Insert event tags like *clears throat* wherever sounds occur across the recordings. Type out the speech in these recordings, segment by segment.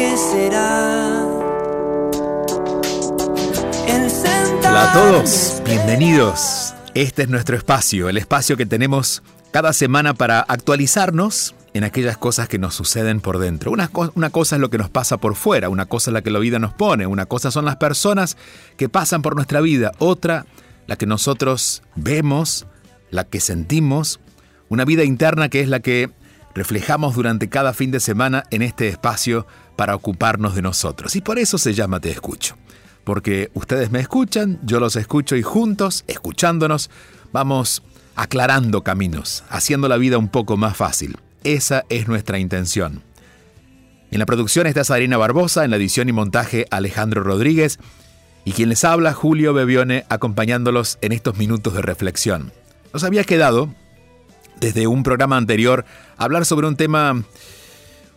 que será. Hola a todos, bienvenidos. Este es nuestro espacio, el espacio que tenemos cada semana para actualizarnos en aquellas cosas que nos suceden por dentro. Una, una, cosa es lo que nos pasa por fuera, una cosa es la que la vida nos pone, una cosa son las personas que pasan por nuestra vida, otra la que nosotros vemos, la que sentimos, una vida interna que es la que reflejamos durante cada fin de semana en este espacio para ocuparnos de nosotros. Y por eso se llama Te Escucho. Porque ustedes me escuchan, yo los escucho y juntos, escuchándonos, vamos aclarando caminos, haciendo la vida un poco más fácil. Esa es nuestra intención. En la producción está Sarina Barbosa, en la edición y montaje Alejandro Rodríguez y quien les habla, Julio Bebione, acompañándolos en estos minutos de reflexión. Nos había quedado, desde un programa anterior, hablar sobre un tema,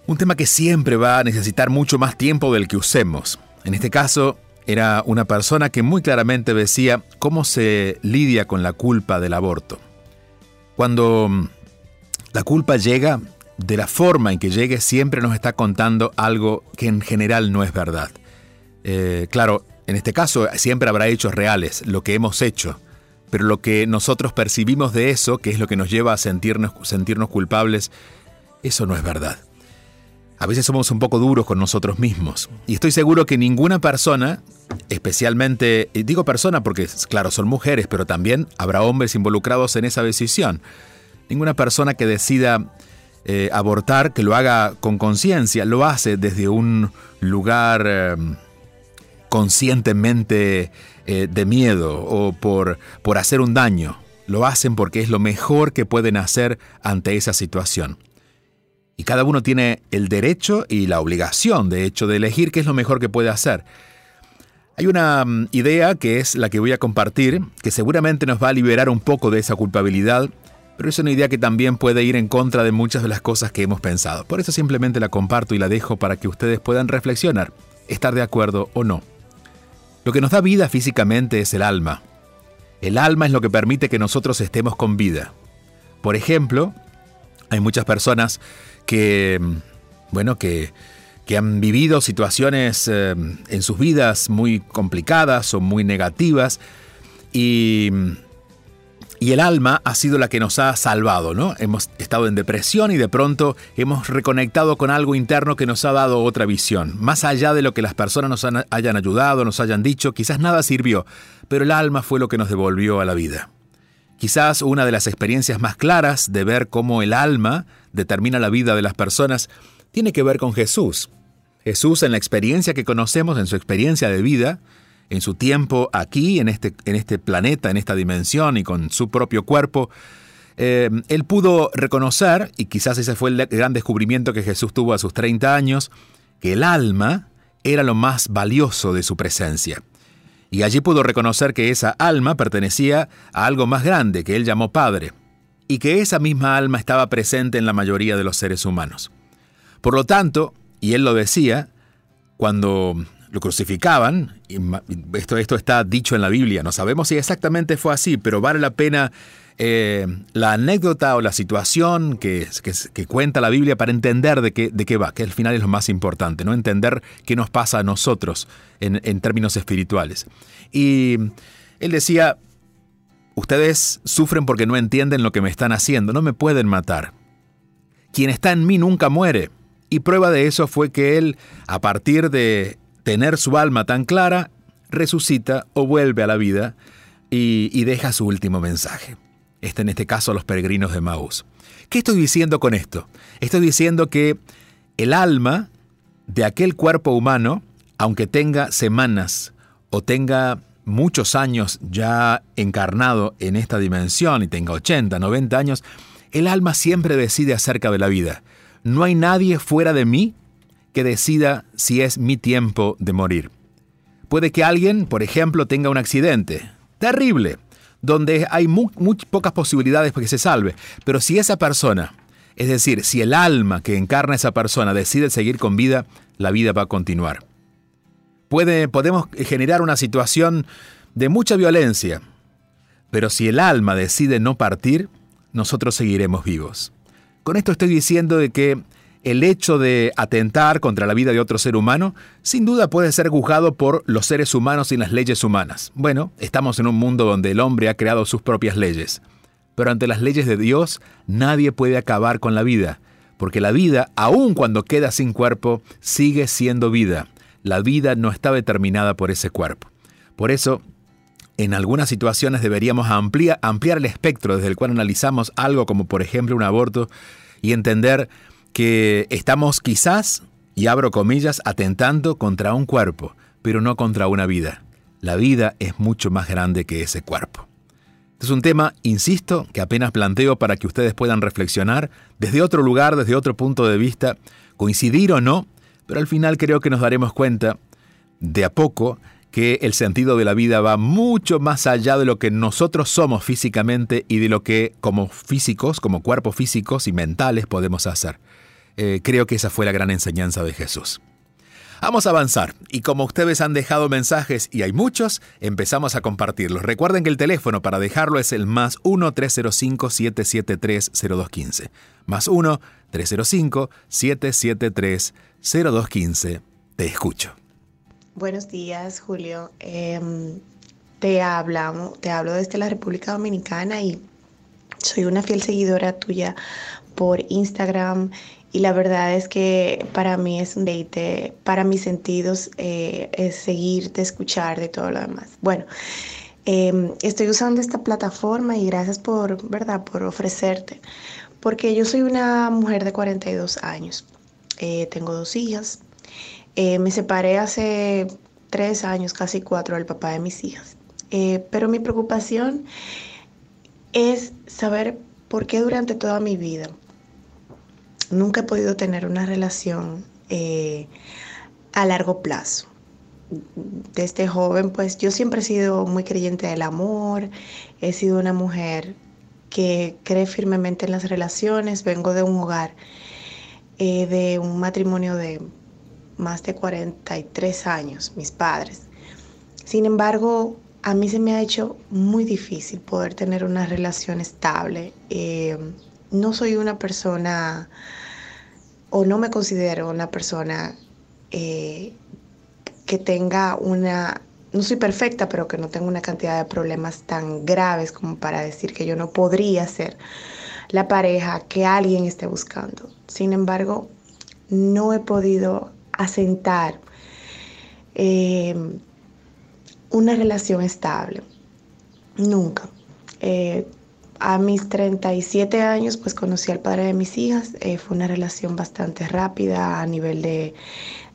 un tema que siempre va a necesitar mucho más tiempo del que usemos. En este caso, era una persona que muy claramente decía cómo se lidia con la culpa del aborto. Cuando la culpa llega, de la forma en que llegue, siempre nos está contando algo que en general no es verdad. Eh, claro, en este caso siempre habrá hechos reales, lo que hemos hecho, pero lo que nosotros percibimos de eso, que es lo que nos lleva a sentirnos, sentirnos culpables, eso no es verdad. A veces somos un poco duros con nosotros mismos. Y estoy seguro que ninguna persona, especialmente, digo persona porque, claro, son mujeres, pero también habrá hombres involucrados en esa decisión. Ninguna persona que decida eh, abortar, que lo haga con conciencia, lo hace desde un lugar... Eh, conscientemente eh, de miedo o por, por hacer un daño. Lo hacen porque es lo mejor que pueden hacer ante esa situación. Y cada uno tiene el derecho y la obligación, de hecho, de elegir qué es lo mejor que puede hacer. Hay una mm, idea que es la que voy a compartir, que seguramente nos va a liberar un poco de esa culpabilidad, pero es una idea que también puede ir en contra de muchas de las cosas que hemos pensado. Por eso simplemente la comparto y la dejo para que ustedes puedan reflexionar, estar de acuerdo o no. Lo que nos da vida físicamente es el alma. El alma es lo que permite que nosotros estemos con vida. Por ejemplo, hay muchas personas que, bueno, que, que han vivido situaciones eh, en sus vidas muy complicadas o muy negativas y y el alma ha sido la que nos ha salvado, ¿no? Hemos estado en depresión y de pronto hemos reconectado con algo interno que nos ha dado otra visión. Más allá de lo que las personas nos hayan ayudado, nos hayan dicho, quizás nada sirvió, pero el alma fue lo que nos devolvió a la vida. Quizás una de las experiencias más claras de ver cómo el alma determina la vida de las personas tiene que ver con Jesús. Jesús en la experiencia que conocemos, en su experiencia de vida, en su tiempo aquí, en este, en este planeta, en esta dimensión y con su propio cuerpo, eh, él pudo reconocer, y quizás ese fue el gran descubrimiento que Jesús tuvo a sus 30 años, que el alma era lo más valioso de su presencia. Y allí pudo reconocer que esa alma pertenecía a algo más grande que él llamó Padre, y que esa misma alma estaba presente en la mayoría de los seres humanos. Por lo tanto, y él lo decía, cuando lo crucificaban, esto, esto está dicho en la Biblia, no sabemos si exactamente fue así, pero vale la pena eh, la anécdota o la situación que, que, cuenta la Biblia para entender de qué, de qué va, que al final es lo más importante, ¿no? entender qué nos pasa a nosotros en, en términos espirituales. Y él decía, ustedes sufren porque no entienden lo que me están haciendo, no me pueden matar. Quien está en mí nunca muere. Y prueba de eso fue que él, a partir de tener su alma tan clara, resucita o vuelve a la vida y, deja su último mensaje. Este en este caso los peregrinos de Maús. ¿Qué estoy diciendo con esto? Estoy diciendo que el alma de aquel cuerpo humano, aunque tenga semanas o tenga muchos años ya encarnado en esta dimensión y tenga 80, 90 años, el alma siempre decide acerca de la vida. No hay nadie fuera de mí que decida si es mi tiempo de morir. Puede que alguien, por ejemplo, tenga un accidente terrible, donde hay muy, pocas posibilidades para que se salve, pero si esa persona, es decir, si el alma que encarna esa persona decide seguir con vida, la vida va a continuar. Puede, podemos generar una situación de mucha violencia, pero si el alma decide no partir, nosotros seguiremos vivos. Con esto estoy diciendo de que el hecho de atentar contra la vida de otro ser humano sin duda puede ser juzgado por los seres humanos y las leyes humanas. Bueno, estamos en un mundo donde el hombre ha creado sus propias leyes. Pero ante las leyes de Dios nadie puede acabar con la vida, porque la vida, aun cuando queda sin cuerpo, sigue siendo vida. La vida no está determinada por ese cuerpo. Por eso, en algunas situaciones deberíamos ampliar, el espectro desde el cual analizamos algo como por ejemplo un aborto y entender que estamos quizás, y abro comillas, atentando contra un cuerpo, pero no contra una vida. La vida es mucho más grande que ese cuerpo. Este es un tema, insisto, que apenas planteo para que ustedes puedan reflexionar desde otro lugar, desde otro punto de vista, coincidir o no, pero al final creo que nos daremos cuenta de a poco que el sentido de la vida va mucho más allá de lo que nosotros somos físicamente y de lo que como físicos, como cuerpos físicos y mentales podemos hacer. Eh, creo que esa fue la gran enseñanza de Jesús. Vamos a avanzar y como ustedes han dejado mensajes y hay muchos, empezamos a compartirlos. Recuerden que el teléfono para dejarlo es el más 1-305-773-0215. Más 1-305-773-0215. Te escucho. Buenos días, Julio. Em, te, hablamos, te hablo desde la República Dominicana y soy una fiel seguidora tuya por Instagram y la verdad es que para mí es un date, para mis sentidos eh, es seguirte, escuchar de todo lo demás. Bueno, em, estoy usando esta plataforma y gracias por, ¿verdad?, por ofrecerte, porque yo soy una mujer de 42 años, eh, tengo dos hijas, eh, me separé hace tres años, casi cuatro, del papá de mis hijas. Eh, pero mi preocupación es saber por qué durante toda mi vida nunca he podido tener una relación a largo plazo. Desde joven, pues yo siempre he sido muy creyente del amor, he sido una mujer que cree firmemente en las relaciones, vengo de un hogar, de un matrimonio de más de 43 años, mis padres. Sin embargo, a mí se me ha hecho muy difícil poder tener una relación estable. Eh, no soy una persona, o no me considero una persona eh, que tenga una, no soy perfecta, pero que no tenga una cantidad de problemas tan graves como para decir que yo no podría ser la pareja que alguien esté buscando. Sin embargo, no he podido asentar eh, una relación estable. Nunca. Eh, a mis 37 años, pues conocí al padre de mis hijas. Eh, fue una relación bastante rápida a nivel de,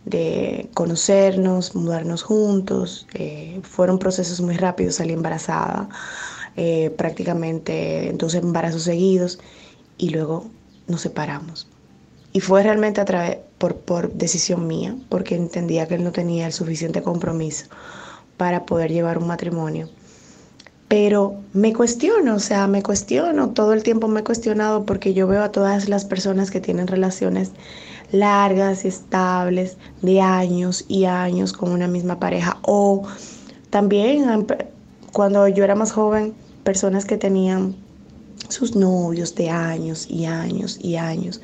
de conocernos, mudarnos juntos. fueron procesos muy rápidos, salí embarazada, prácticamente dos embarazos seguidos y luego nos separamos. Y fue realmente a través, por, por decisión mía, porque entendía que él no tenía el suficiente compromiso para poder llevar un matrimonio. Pero me cuestiono, o sea, me cuestiono, todo el tiempo me he cuestionado porque yo veo a todas las personas que tienen relaciones largas y estables de años y años con una misma pareja. O también cuando yo era más joven, personas que tenían sus novios de años y años y años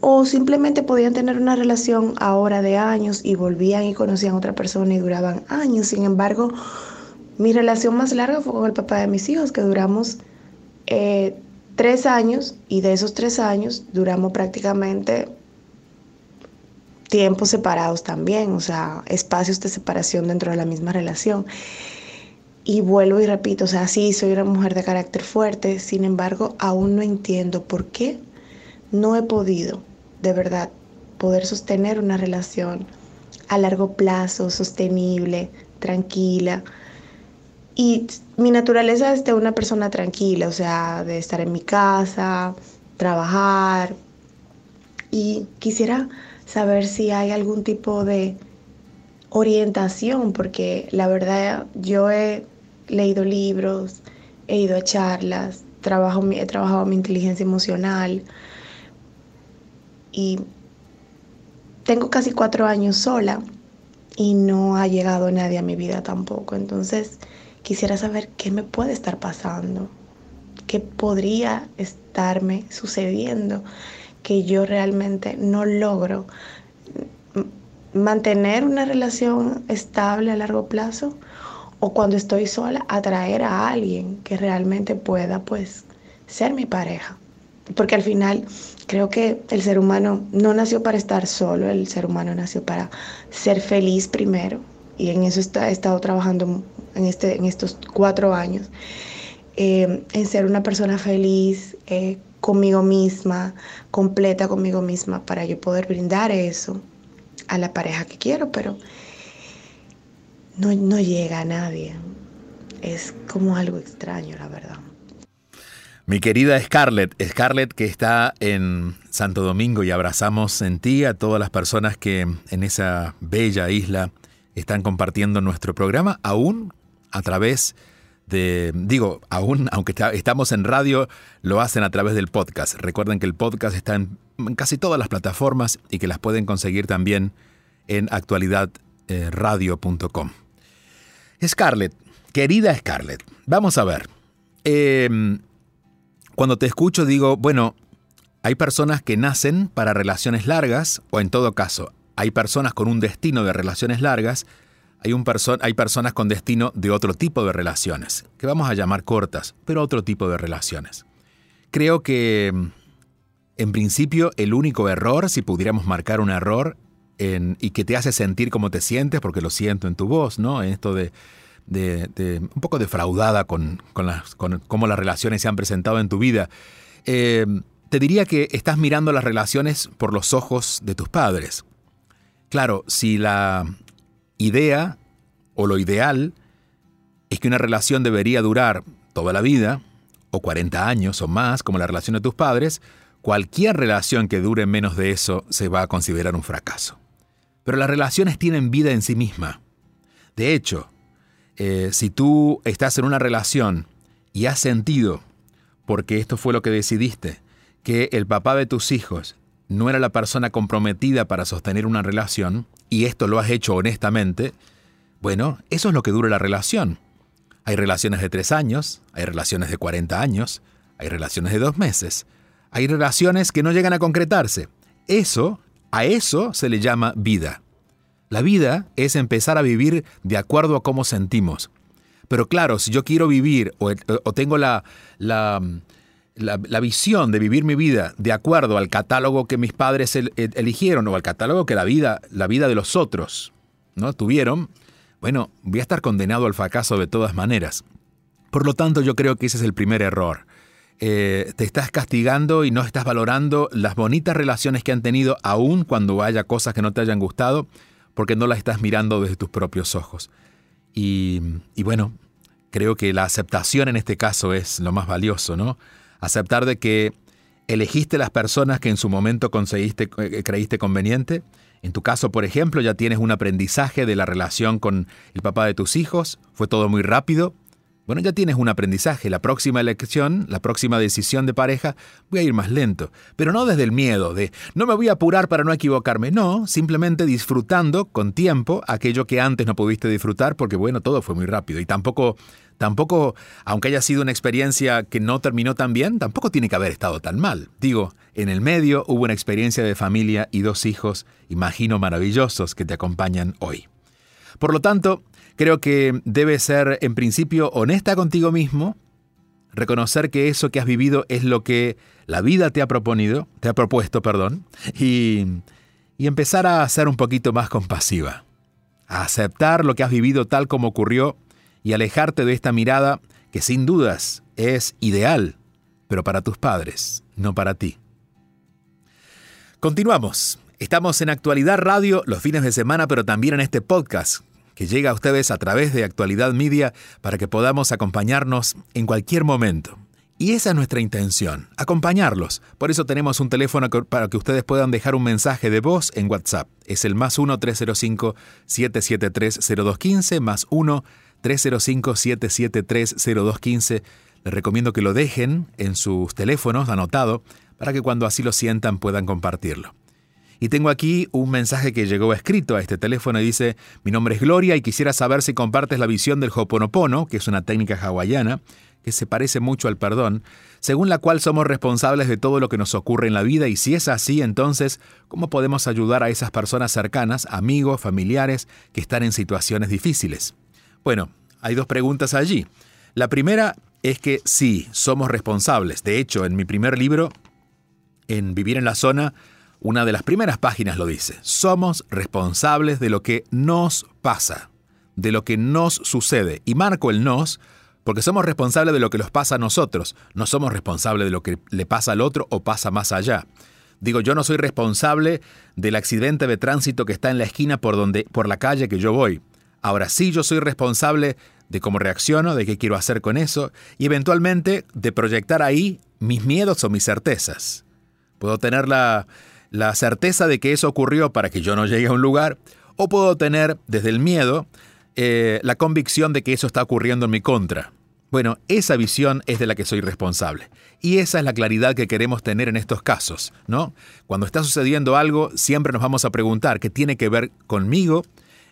o simplemente podían tener una relación ahora de años y volvían y conocían a otra persona y duraban años. Sin embargo, mi relación más larga fue con el papá de mis hijos, que duramos eh, tres años y de esos tres años duramos prácticamente tiempos separados también, o sea, espacios de separación dentro de la misma relación. Y vuelvo y repito, o sea, sí, soy una mujer de carácter fuerte, sin embargo, aún no entiendo por qué no he podido de verdad poder sostener una relación a largo plazo, sostenible, tranquila. Y mi naturaleza es de una persona tranquila, o sea, de estar en mi casa, trabajar. Y quisiera saber si hay algún tipo de orientación, porque la verdad yo he leído libros, he ido a charlas, trabajo, he trabajado mi inteligencia emocional y tengo casi cuatro años sola y no ha llegado nadie a mi vida tampoco. Entonces quisiera saber qué me puede estar pasando, qué podría estarme sucediendo, que yo realmente no logro mantener una relación estable a largo plazo o cuando estoy sola atraer a alguien que realmente pueda pues ser mi pareja. Porque al final creo que el ser humano no nació para estar solo, el ser humano nació para ser feliz primero. Y en eso he estado trabajando en, este, en estos cuatro años, eh, en ser una persona feliz eh, conmigo misma, completa conmigo misma, para yo poder brindar eso a la pareja que quiero, pero no, no llega a nadie. Es como algo extraño, la verdad. Mi querida Scarlett, Scarlett que está en Santo Domingo y abrazamos en ti a todas las personas que en esa bella isla están compartiendo nuestro programa, aún a través de, digo, aún aunque estamos en radio, lo hacen a través del podcast. Recuerden que el podcast está en, casi todas las plataformas y que las pueden conseguir también en actualidadradio.com. Scarlett, querida Scarlett, vamos a ver. Eh, cuando te escucho digo, bueno, hay personas que nacen para relaciones largas, o en todo caso, hay personas con un destino de relaciones largas, hay, un hay personas con destino de otro tipo de relaciones, que vamos a llamar cortas, pero otro tipo de relaciones. Creo que, en principio, el único error, si pudiéramos marcar un error, y que te hace sentir como te sientes, porque lo siento en tu voz, ¿no? En esto de un poco defraudada con, cómo las relaciones se han presentado en tu vida. Eh, te diría que estás mirando las relaciones por los ojos de tus padres. Claro, si la idea o lo ideal es que una relación debería durar toda la vida, o 40 años o más, como la relación de tus padres, cualquier relación que dure menos de eso se va a considerar un fracaso. Pero las relaciones tienen vida en sí misma. De hecho, eh, si tú estás en una relación y has sentido, porque esto fue lo que decidiste, que el papá de tus hijos no era la persona comprometida para sostener una relación, y esto lo has hecho honestamente, bueno, eso es lo que dura la relación. Hay relaciones de tres años, hay relaciones de 40 años, hay relaciones de dos meses, hay relaciones que no llegan a concretarse. Eso, a eso se le llama vida. La vida es empezar a vivir de acuerdo a cómo sentimos. Pero claro, si yo quiero vivir o, tengo la, la, visión de vivir mi vida de acuerdo al catálogo que mis padres eligieron o al catálogo que la vida, la vida de los otros ¿no? tuvieron, bueno, voy a estar condenado al fracaso de todas maneras. Por lo tanto, yo creo que ese es el primer error. Eh, te estás castigando y no estás valorando las bonitas relaciones que han tenido, aun cuando haya cosas que no te hayan gustado, porque no la estás mirando desde tus propios ojos. Y, bueno, creo que la aceptación en este caso es lo más valioso, ¿no? Aceptar de que elegiste las personas que en su momento eh, creíste conveniente. En tu caso, por ejemplo, ya tienes un aprendizaje de la relación con el papá de tus hijos. Fue todo muy rápido. Bueno, ya tienes un aprendizaje. La próxima elección, la próxima decisión de pareja, voy a ir más lento. Pero no desde el miedo de no me voy a apurar para no equivocarme. No, simplemente disfrutando con tiempo aquello que antes no pudiste disfrutar porque, bueno, todo fue muy rápido. Y tampoco, tampoco, aunque haya sido una experiencia que no terminó tan bien, tampoco tiene que haber estado tan mal. Digo, en el medio hubo una experiencia de familia y dos hijos, imagino, maravillosos que te acompañan hoy. Por lo tanto, Creo que debes ser, en principio, honesta contigo mismo, reconocer que eso que has vivido es lo que la vida te ha proponido, te ha propuesto, perdón, y, y empezar a ser un poquito más compasiva, a aceptar lo que has vivido tal como ocurrió y alejarte de esta mirada que sin dudas es ideal, pero para tus padres, no para ti. Continuamos. Estamos en Actualidad Radio los fines de semana, pero también en este podcast que llega a ustedes a través de Actualidad Media para que podamos acompañarnos en cualquier momento. Y esa es nuestra intención, acompañarlos. Por eso tenemos un teléfono para que ustedes puedan dejar un mensaje de voz en WhatsApp. Es el más 1-305-773-0215, más 1-305-773-0215. Les recomiendo que lo dejen en sus teléfonos anotado para que cuando así lo sientan puedan compartirlo. Y tengo aquí un mensaje que llegó escrito a este teléfono y dice, mi nombre es Gloria y quisiera saber si compartes la visión del Hoponopono, que es una técnica hawaiana, que se parece mucho al perdón, según la cual somos responsables de todo lo que nos ocurre en la vida y si es así, entonces, ¿cómo podemos ayudar a esas personas cercanas, amigos, familiares, que están en situaciones difíciles? Bueno, hay dos preguntas allí. La primera es que sí, somos responsables. De hecho, en mi primer libro, en Vivir en la Zona, una de las primeras páginas lo dice. Somos responsables de lo que nos pasa, de lo que nos sucede. Y marco el nos porque somos responsables de lo que nos pasa a nosotros, no somos responsables de lo que le pasa al otro o pasa más allá. Digo, yo no soy responsable del accidente de tránsito que está en la esquina por donde por la calle que yo voy. Ahora sí yo soy responsable de cómo reacciono, de qué quiero hacer con eso y eventualmente de proyectar ahí mis miedos o mis certezas. Puedo tener la, la certeza de que eso ocurrió para que yo no llegue a un lugar o puedo tener desde el miedo eh, la convicción de que eso está ocurriendo en mi contra. Bueno, esa visión es de la que soy responsable. Y esa es la claridad que queremos tener en estos casos, ¿no? Cuando está sucediendo algo, siempre nos vamos a preguntar qué tiene que ver conmigo,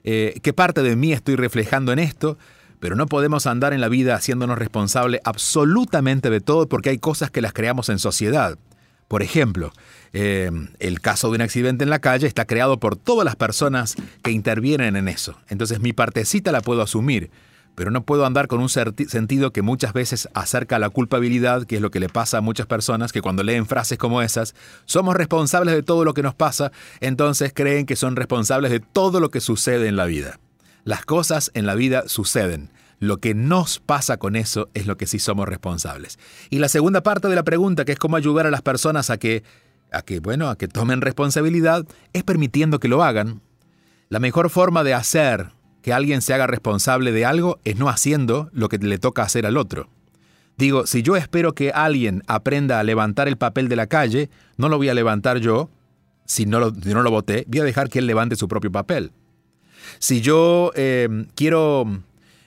eh, qué parte de mí estoy reflejando en esto, pero no podemos andar en la vida haciéndonos responsable absolutamente de todo porque hay cosas que las creamos en sociedad. Por ejemplo, eh, el caso de un accidente en la calle está creado por todas las personas que intervienen en eso. Entonces mi partecita la puedo asumir, pero no puedo andar con un sentido que muchas veces acerca a la culpabilidad, que es lo que le pasa a muchas personas que cuando leen frases como esas, somos responsables de todo lo que nos pasa, entonces creen que son responsables de todo lo que sucede en la vida. Las cosas en la vida suceden. Lo que nos pasa con eso es lo que sí somos responsables. Y la segunda parte de la pregunta, que es cómo ayudar a las personas a que, a que, bueno, a que tomen responsabilidad, es permitiendo que lo hagan. La mejor forma de hacer que alguien se haga responsable de algo es no haciendo lo que le toca hacer al otro. Digo, si yo espero que alguien aprenda a levantar el papel de la calle, no lo voy a levantar yo, si no lo, no lo voté, voy a dejar que él levante su propio papel. Si yo eh, quiero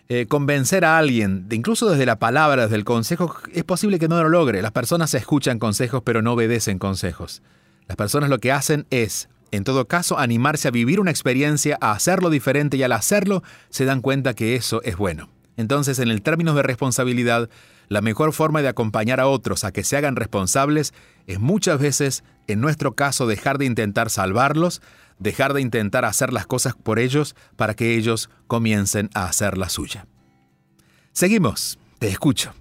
eh, convencer a alguien, incluso desde la palabra, desde el consejo, es posible que no lo logre. Las personas escuchan consejos pero no obedecen consejos. Las personas lo que hacen es en todo caso, animarse a vivir una experiencia, a hacerlo diferente y al hacerlo se dan cuenta que eso es bueno. Entonces, en el término de responsabilidad, la mejor forma de acompañar a otros a que se hagan responsables es muchas veces, en nuestro caso, dejar de intentar salvarlos, dejar de intentar hacer las cosas por ellos para que ellos comiencen a hacer la suya. Seguimos, te escucho.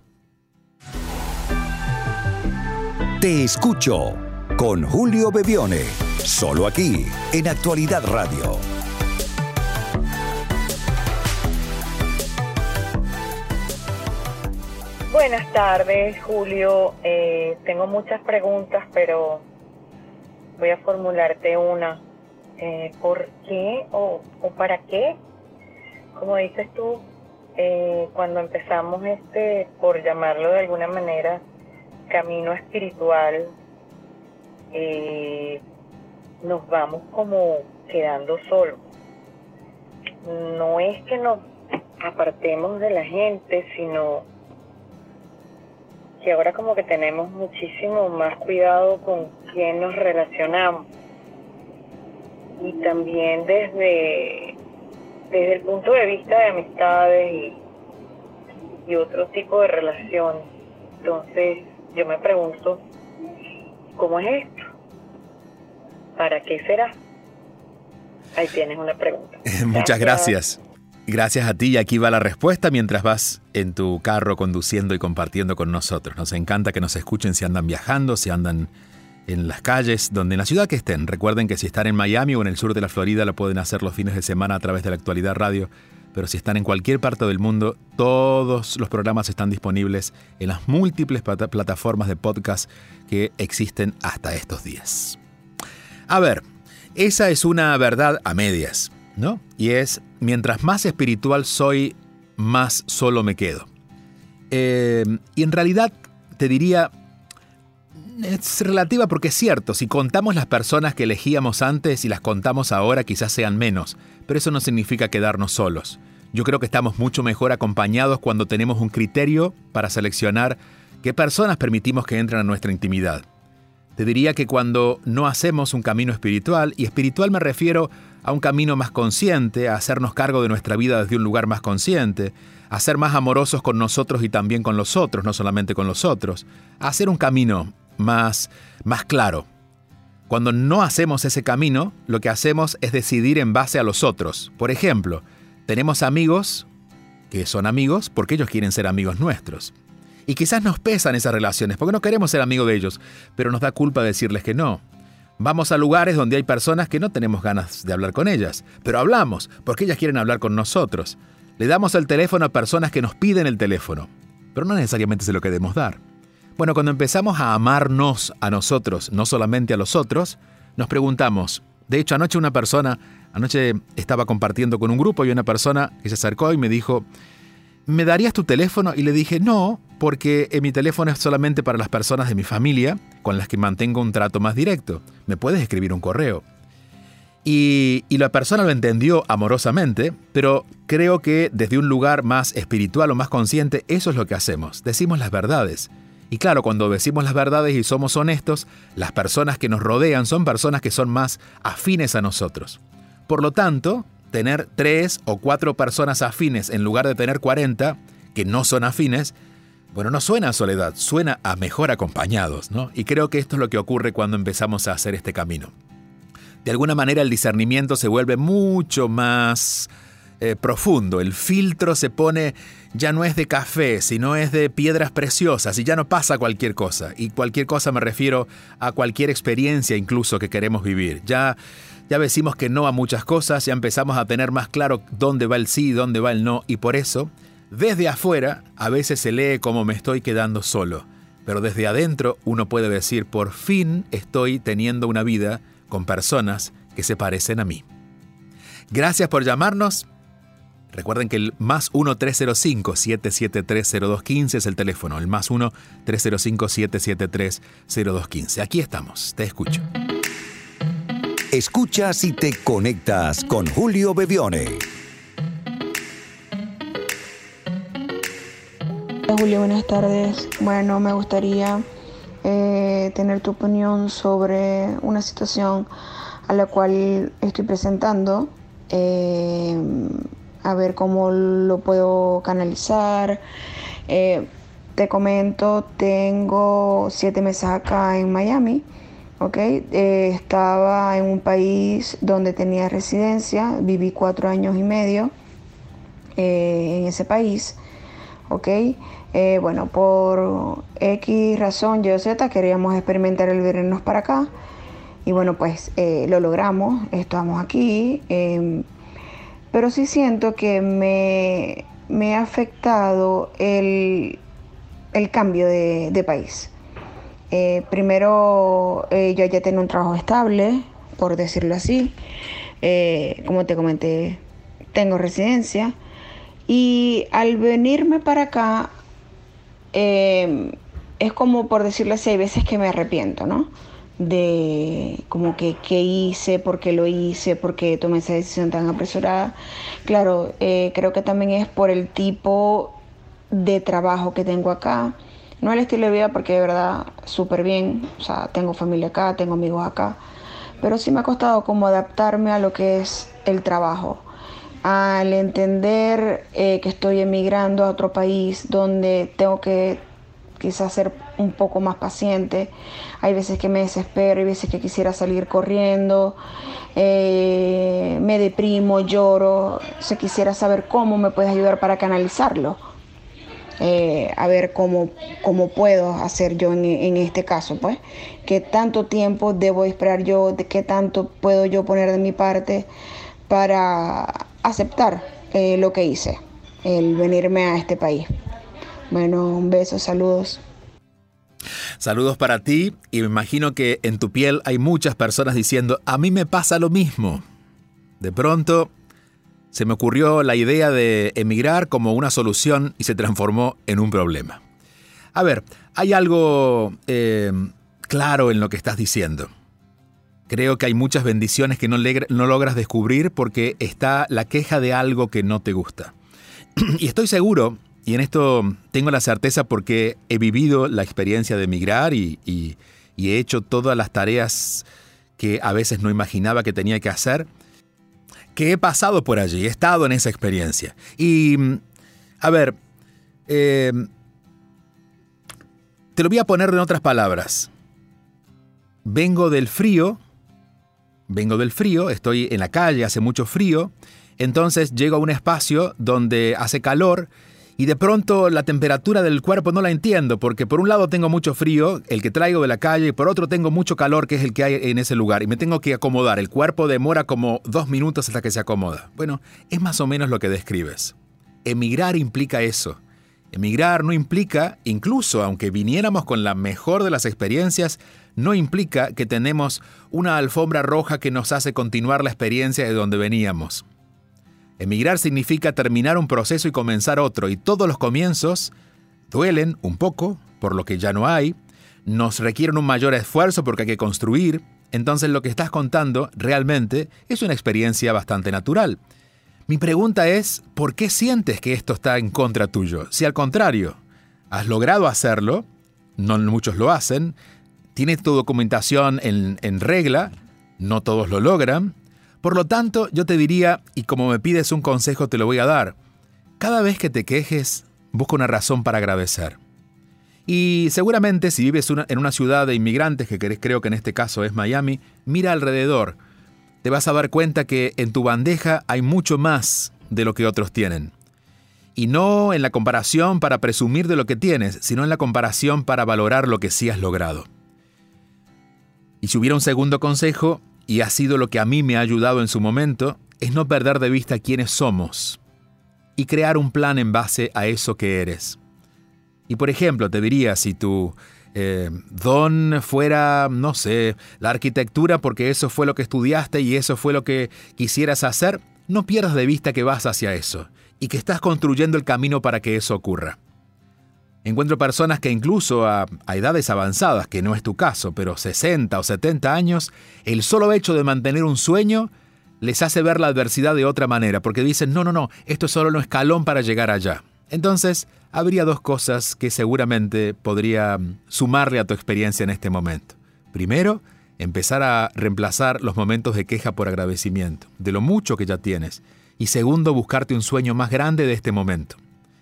Te escucho con Julio Bebione. Solo aquí, en Actualidad Radio. Buenas tardes, Julio. Eh, tengo muchas preguntas, pero voy a formularte una. Eh, ¿Por qué o, para qué? Como dices tú, eh, cuando empezamos este, por llamarlo de alguna manera, camino espiritual, eh, nos vamos como quedando solos. No es que nos apartemos de la gente, sino que ahora como que tenemos muchísimo más cuidado con quién nos relacionamos. Y también desde, desde el punto de vista de amistades y, y otro tipo de relaciones. Entonces yo me pregunto, ¿cómo es esto? ¿Para qué será? Ahí tienes una pregunta. *laughs* Muchas gracias. Gracias a ti y aquí va la respuesta mientras vas en tu carro conduciendo y compartiendo con nosotros. Nos encanta que nos escuchen si andan viajando, si andan en las calles, donde en la ciudad que estén. Recuerden que si están en Miami o en el sur de la Florida lo pueden hacer los fines de semana a través de la actualidad radio. Pero si están en cualquier parte del mundo, todos los programas están disponibles en las múltiples plataformas de podcast que existen hasta estos días. A ver, esa es una verdad a medias, ¿no? Y es, mientras más espiritual soy, más solo me quedo. Eh, y en realidad te diría, es relativa porque es cierto, si contamos las personas que elegíamos antes y las contamos ahora quizás sean menos, pero eso no significa quedarnos solos. Yo creo que estamos mucho mejor acompañados cuando tenemos un criterio para seleccionar qué personas permitimos que entren a nuestra intimidad. Te diría que cuando no hacemos un camino espiritual, y espiritual me refiero a un camino más consciente, a hacernos cargo de nuestra vida desde un lugar más consciente, a ser más amorosos con nosotros y también con los otros, no solamente con los otros, a hacer un camino más, más claro. Cuando no hacemos ese camino, lo que hacemos es decidir en base a los otros. Por ejemplo, tenemos amigos que son amigos porque ellos quieren ser amigos nuestros. Y quizás nos pesan esas relaciones porque no queremos ser amigos de ellos, pero nos da culpa decirles que no. Vamos a lugares donde hay personas que no tenemos ganas de hablar con ellas, pero hablamos porque ellas quieren hablar con nosotros. Le damos el teléfono a personas que nos piden el teléfono, pero no necesariamente se lo queremos dar. Bueno, cuando empezamos a amarnos a nosotros, no solamente a los otros, nos preguntamos, de hecho anoche una persona, anoche estaba compartiendo con un grupo y una persona que se acercó y me dijo, ¿me darías tu teléfono? Y le dije, no, porque mi teléfono es solamente para las personas de mi familia con las que mantengo un trato más directo. Me puedes escribir un correo. Y, y, la persona lo entendió amorosamente, pero creo que desde un lugar más espiritual o más consciente, eso es lo que hacemos. Decimos las verdades. Y claro, cuando decimos las verdades y somos honestos, las personas que nos rodean son personas que son más afines a nosotros. Por lo tanto, tener tres o cuatro personas afines en lugar de tener 40 que no son afines, bueno, no suena a soledad, suena a mejor acompañados, ¿no? Y creo que esto es lo que ocurre cuando empezamos a hacer este camino. De alguna manera el discernimiento se vuelve mucho más eh, profundo. El filtro se pone, ya no es de café, sino es de piedras preciosas y ya no pasa cualquier cosa. Y cualquier cosa me refiero a cualquier experiencia incluso que queremos vivir. Ya, ya decimos que no a muchas cosas, ya empezamos a tener más claro dónde va el sí dónde va el no. Y por eso, desde afuera, a veces se lee como me estoy quedando solo. Pero desde adentro uno puede decir, por fin estoy teniendo una vida con personas que se parecen a mí. Gracias por llamarnos. Recuerden que el más 1-305-773-0215 es el teléfono, el más 1-305-773-0215. Aquí estamos, te escucho. Escuchas y te conectas con Julio Bebione. Julio, buenas tardes. Bueno, me gustaría eh, tener tu opinión sobre una situación a la cual estoy presentando. Eh, a ver cómo lo puedo canalizar. Eh, te comento, tengo siete meses acá en Miami. ¿ok? Eh, estaba en un país donde tenía residencia, viví cuatro años y medio eh, en ese país, ¿ok? bueno, por X razón, yo Z, queríamos experimentar el venirnos para acá y bueno, pues lo logramos, estamos aquí. Pero sí siento que me, ha afectado el, cambio de, país. Eh, primero, eh, yo ya tengo un trabajo estable, por decirlo así. Eh, como te comenté, tengo residencia. Y al venirme para acá, es como por decirlo así, hay veces que me arrepiento, ¿no? De como que qué hice, por qué lo hice, por qué tomé esa decisión tan apresurada. Claro, eh, creo que también es por el tipo de trabajo que tengo acá. No el estilo de vida porque de verdad súper bien, o sea, tengo familia acá, tengo amigos acá, pero sí me ha costado como adaptarme a lo que es el trabajo, al entender eh, que estoy emigrando a otro país donde tengo que quizás ser un poco más paciente. Hay veces que me desespero, hay veces que quisiera salir corriendo, eh, me deprimo, lloro. Se quisiera saber cómo me puedes ayudar para canalizarlo. Eh, a ver cómo, cómo puedo hacer yo en, este caso, pues. ¿Qué tanto tiempo debo esperar yo? ¿De qué tanto puedo yo poner de mi parte para aceptar eh, lo que hice, el venirme a este país? Bueno, un beso, saludos. Saludos para ti y me imagino que en tu piel hay muchas personas diciendo, a mí me pasa lo mismo. De pronto se me ocurrió la idea de emigrar como una solución y se transformó en un problema. A ver, Hay algo eh, claro en lo que estás diciendo. Creo que hay muchas bendiciones que no, no logras descubrir porque está la queja de algo que no te gusta. *clears throat* y estoy seguro, y en esto tengo la certeza porque he vivido la experiencia de emigrar y, he hecho todas las tareas que a veces no imaginaba que tenía que hacer, que he pasado por allí, he estado en esa experiencia. Y, a ver, eh, te lo voy a poner en otras palabras. Vengo del frío, vengo del frío, estoy en la calle, hace mucho frío, entonces llego a un espacio donde hace calor y de pronto la temperatura del cuerpo no la entiendo, porque por un lado tengo mucho frío, el que traigo de la calle, y por otro tengo mucho calor, que es el que hay en ese lugar, y me tengo que acomodar. El cuerpo demora como dos minutos hasta que se acomoda. Bueno, es más o menos lo que describes. Emigrar implica eso. Emigrar no implica, incluso aunque viniéramos con la mejor de las experiencias, no implica que tenemos una alfombra roja que nos hace continuar la experiencia de donde veníamos. Emigrar significa terminar un proceso y comenzar otro, y todos los comienzos duelen un poco, por lo que ya no hay, nos requieren un mayor esfuerzo porque hay que construir, entonces lo que estás contando realmente es una experiencia bastante natural. Mi pregunta es, ¿por qué sientes que esto está en contra tuyo? Si al contrario, has logrado hacerlo, no muchos lo hacen, tienes tu documentación en, en regla, no todos lo logran, por lo tanto, yo te diría, y como me pides un consejo te lo voy a dar, cada vez que te quejes, busca una razón para agradecer. Y seguramente si vives en una ciudad de inmigrantes, que creo que en este caso es Miami, mira alrededor. Te vas a dar cuenta que en tu bandeja hay mucho más de lo que otros tienen. Y no en la comparación para presumir de lo que tienes, sino en la comparación para valorar lo que sí has logrado. Y si hubiera un segundo consejo, y ha sido lo que a mí me ha ayudado en su momento, es no perder de vista quiénes somos y crear un plan en base a eso que eres. Y por ejemplo, te diría, si tu eh, don fuera, no sé, la arquitectura porque eso fue lo que estudiaste y eso fue lo que quisieras hacer, no pierdas de vista que vas hacia eso y que estás construyendo el camino para que eso ocurra. Encuentro personas que incluso a, edades avanzadas, que no es tu caso, pero 60 o 70 años, el solo hecho de mantener un sueño les hace ver la adversidad de otra manera, porque dicen, no, no, no, esto es solo un escalón para llegar allá. Entonces, habría dos cosas que seguramente podría mm, sumarle a tu experiencia en este momento. Primero, empezar a reemplazar los momentos de queja por agradecimiento, de lo mucho que ya tienes. Y segundo, buscarte un sueño más grande de este momento.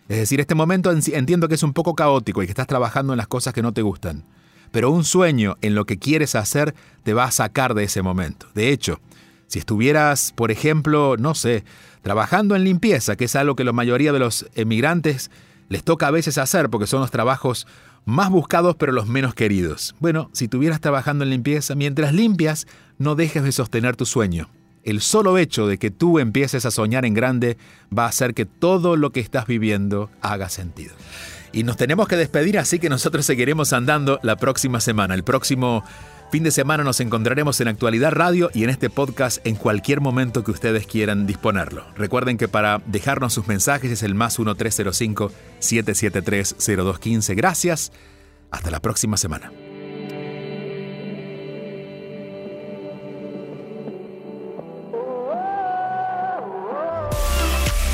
Es decir, este momento entiendo que es un poco caótico y que estás trabajando en las cosas que no te gustan. Pero un sueño en lo que quieres hacer te va a sacar de ese momento. De hecho, si estuvieras, por ejemplo, no sé, trabajando en limpieza, que es algo que la mayoría de los emigrantes les toca a veces hacer porque son los trabajos más buscados pero los menos queridos. Bueno, si estuvieras trabajando en limpieza, mientras limpias, no dejes de sostener tu sueño el solo hecho de que tú empieces a soñar en grande va a hacer que todo lo que estás viviendo haga sentido. Y nos tenemos que despedir, así que nosotros seguiremos andando la próxima semana. El próximo fin de semana nos encontraremos en Actualidad Radio y en este podcast en cualquier momento que ustedes quieran disponerlo. Recuerden que para dejarnos sus mensajes es el más 1-305-773-0215. Gracias. Hasta la próxima semana.